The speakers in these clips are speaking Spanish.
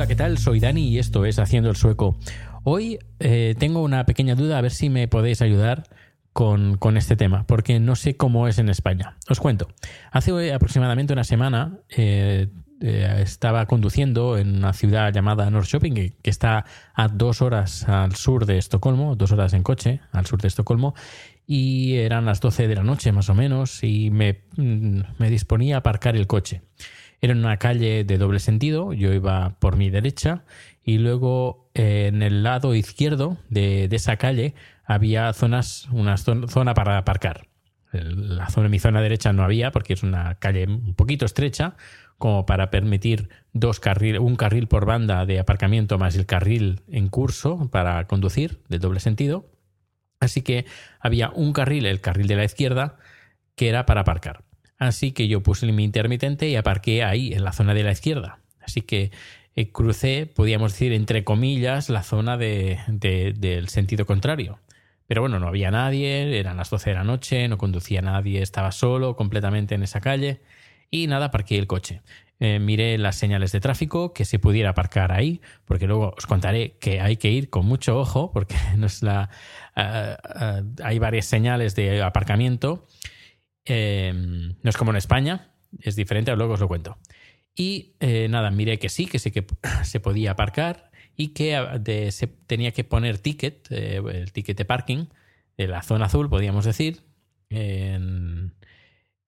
Hola, ¿qué tal? Soy Dani y esto es Haciendo el Sueco. Hoy eh, tengo una pequeña duda, a ver si me podéis ayudar con, con este tema, porque no sé cómo es en España. Os cuento. Hace aproximadamente una semana eh, eh, estaba conduciendo en una ciudad llamada Norrköping, que, que está a dos horas al sur de Estocolmo, dos horas en coche al sur de Estocolmo, y eran las 12 de la noche más o menos, y me, mm, me disponía a aparcar el coche. Era una calle de doble sentido, yo iba por mi derecha y luego eh, en el lado izquierdo de, esa calle había zonas, una zon- zona para aparcar. La zona, mi zona derecha no había porque es una calle un poquito estrecha como para permitir dos carril, un carril por banda de aparcamiento más el carril en curso para conducir de doble sentido. Así que había un carril, el carril de la izquierda, que era para aparcar. Así que yo puse mi intermitente y aparqué ahí, en la zona de la izquierda. Así que eh, crucé, podríamos decir, entre comillas, la zona de- de- del sentido contrario. Pero bueno, no había nadie, eran las 12 de la noche, no conducía nadie, estaba solo completamente en esa calle y nada, aparqué el coche. Eh, miré las señales de tráfico, que se pudiera aparcar ahí, porque luego os contaré que hay que ir con mucho ojo, porque no es la, ah, hay varias señales de aparcamiento. Eh, no es como en España, es diferente, luego os lo cuento. Y eh, nada, miré que sí, que sí que se podía aparcar y que ah, se tenía que poner ticket, eh, el ticket de parking, de la zona azul, podríamos decir,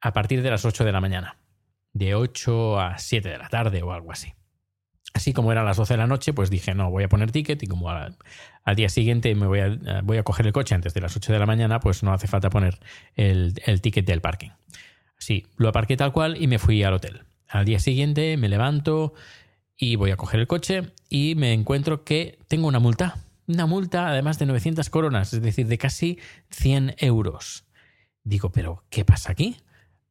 a partir de las 8 de la mañana, de 8 a 7 de la tarde o algo así. Así como eran las 12 de la noche, pues dije, no, voy a poner ticket y como al, día siguiente me voy a, voy a coger el coche antes de las 8 de la mañana, pues no hace falta poner el, el ticket del parking. Sí, lo aparqué tal cual y me fui al hotel. Al día siguiente me levanto y voy a coger el coche y me encuentro que tengo una multa. Una multa además de 900 coronas, es decir, de casi 100 euros. Digo, pero ¿qué pasa aquí?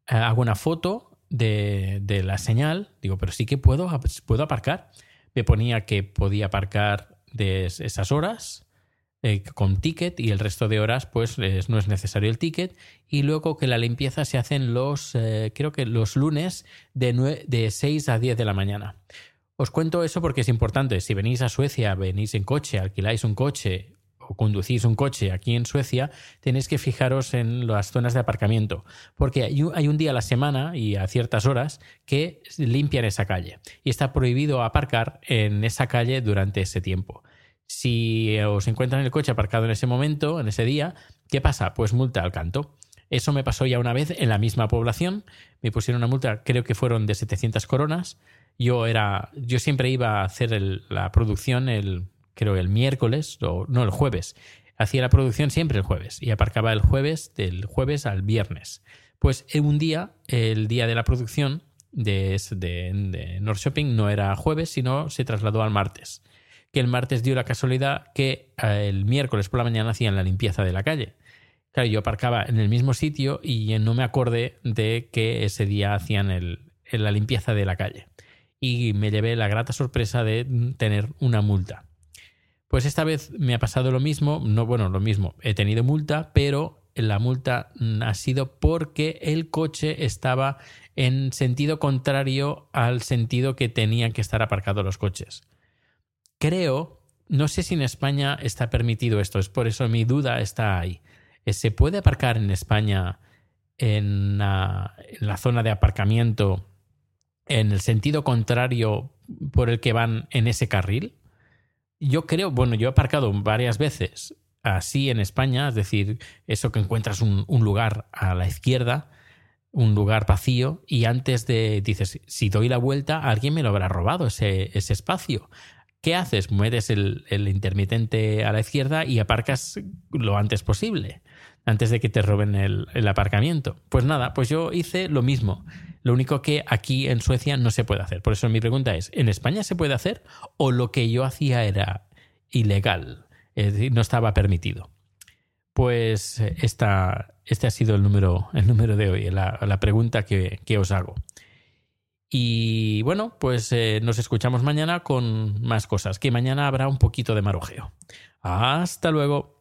Eh, hago una foto de, de la señal, digo, pero sí que puedo, puedo aparcar. Me ponía que podía aparcar de es- esas horas eh, con ticket y el resto de horas pues es- no es necesario el ticket y luego que la limpieza se hace en los eh, creo que los lunes de, de 6 a 10 de la mañana. Os cuento eso porque es importante. Si venís a Suecia, venís en coche, alquiláis un coche o conducís un coche aquí en Suecia, tenéis que fijaros en las zonas de aparcamiento, porque hay un, día a la semana y a ciertas horas que limpian esa calle y está prohibido aparcar en esa calle durante ese tiempo. Si os encuentran el coche aparcado en ese momento, en ese día, ¿qué pasa? Pues multa al canto. Eso me pasó ya una vez en la misma población. Me pusieron una multa, creo que fueron de 700 coronas. Yo era, yo siempre iba a hacer la producción el, creo el miércoles o no el jueves. Hacía la producción siempre el jueves y aparcaba el jueves del jueves al viernes. Pues eh, un día, el día de la producción de, de, de Norrköping no era jueves, sino se trasladó al martes. Que el martes dio la casualidad que eh, el miércoles por la mañana hacían la limpieza de la calle. Claro, yo aparcaba en el mismo sitio y no me acordé de que ese día hacían el- la limpieza de la calle. Y me llevé la grata sorpresa de tener una multa. Pues esta vez me ha pasado lo mismo, no bueno, lo mismo, he tenido multa, pero la multa ha sido porque el coche estaba en sentido contrario al sentido que tenían que estar aparcados los coches. Creo, no sé si en España está permitido esto, es por eso mi duda está ahí. Eh, ¿Se puede aparcar en España en la, en la zona de aparcamiento en el sentido contrario por el que van en ese carril? Yo creo, bueno, yo he aparcado varias veces así en España, es decir, eso que encuentras un, lugar a la izquierda, un lugar vacío, y antes de, dices, si doy la vuelta, alguien me lo habrá robado ese, ese espacio. ¿Qué haces? Mueves el, el intermitente a la izquierda y aparcas lo antes posible, antes de que te roben el, el aparcamiento. Pues nada, pues yo hice lo mismo. Lo único que aquí en Suecia no se puede hacer. Por eso mi pregunta es, ¿en España se puede hacer o lo que yo hacía era ilegal? Es decir, no estaba permitido. Pues eh, esta, este ha sido el número, el número de hoy, la, pregunta que, que, os hago. Y bueno, pues eh, nos escuchamos mañana con más cosas, que mañana habrá un poquito de marujeo. Hasta luego.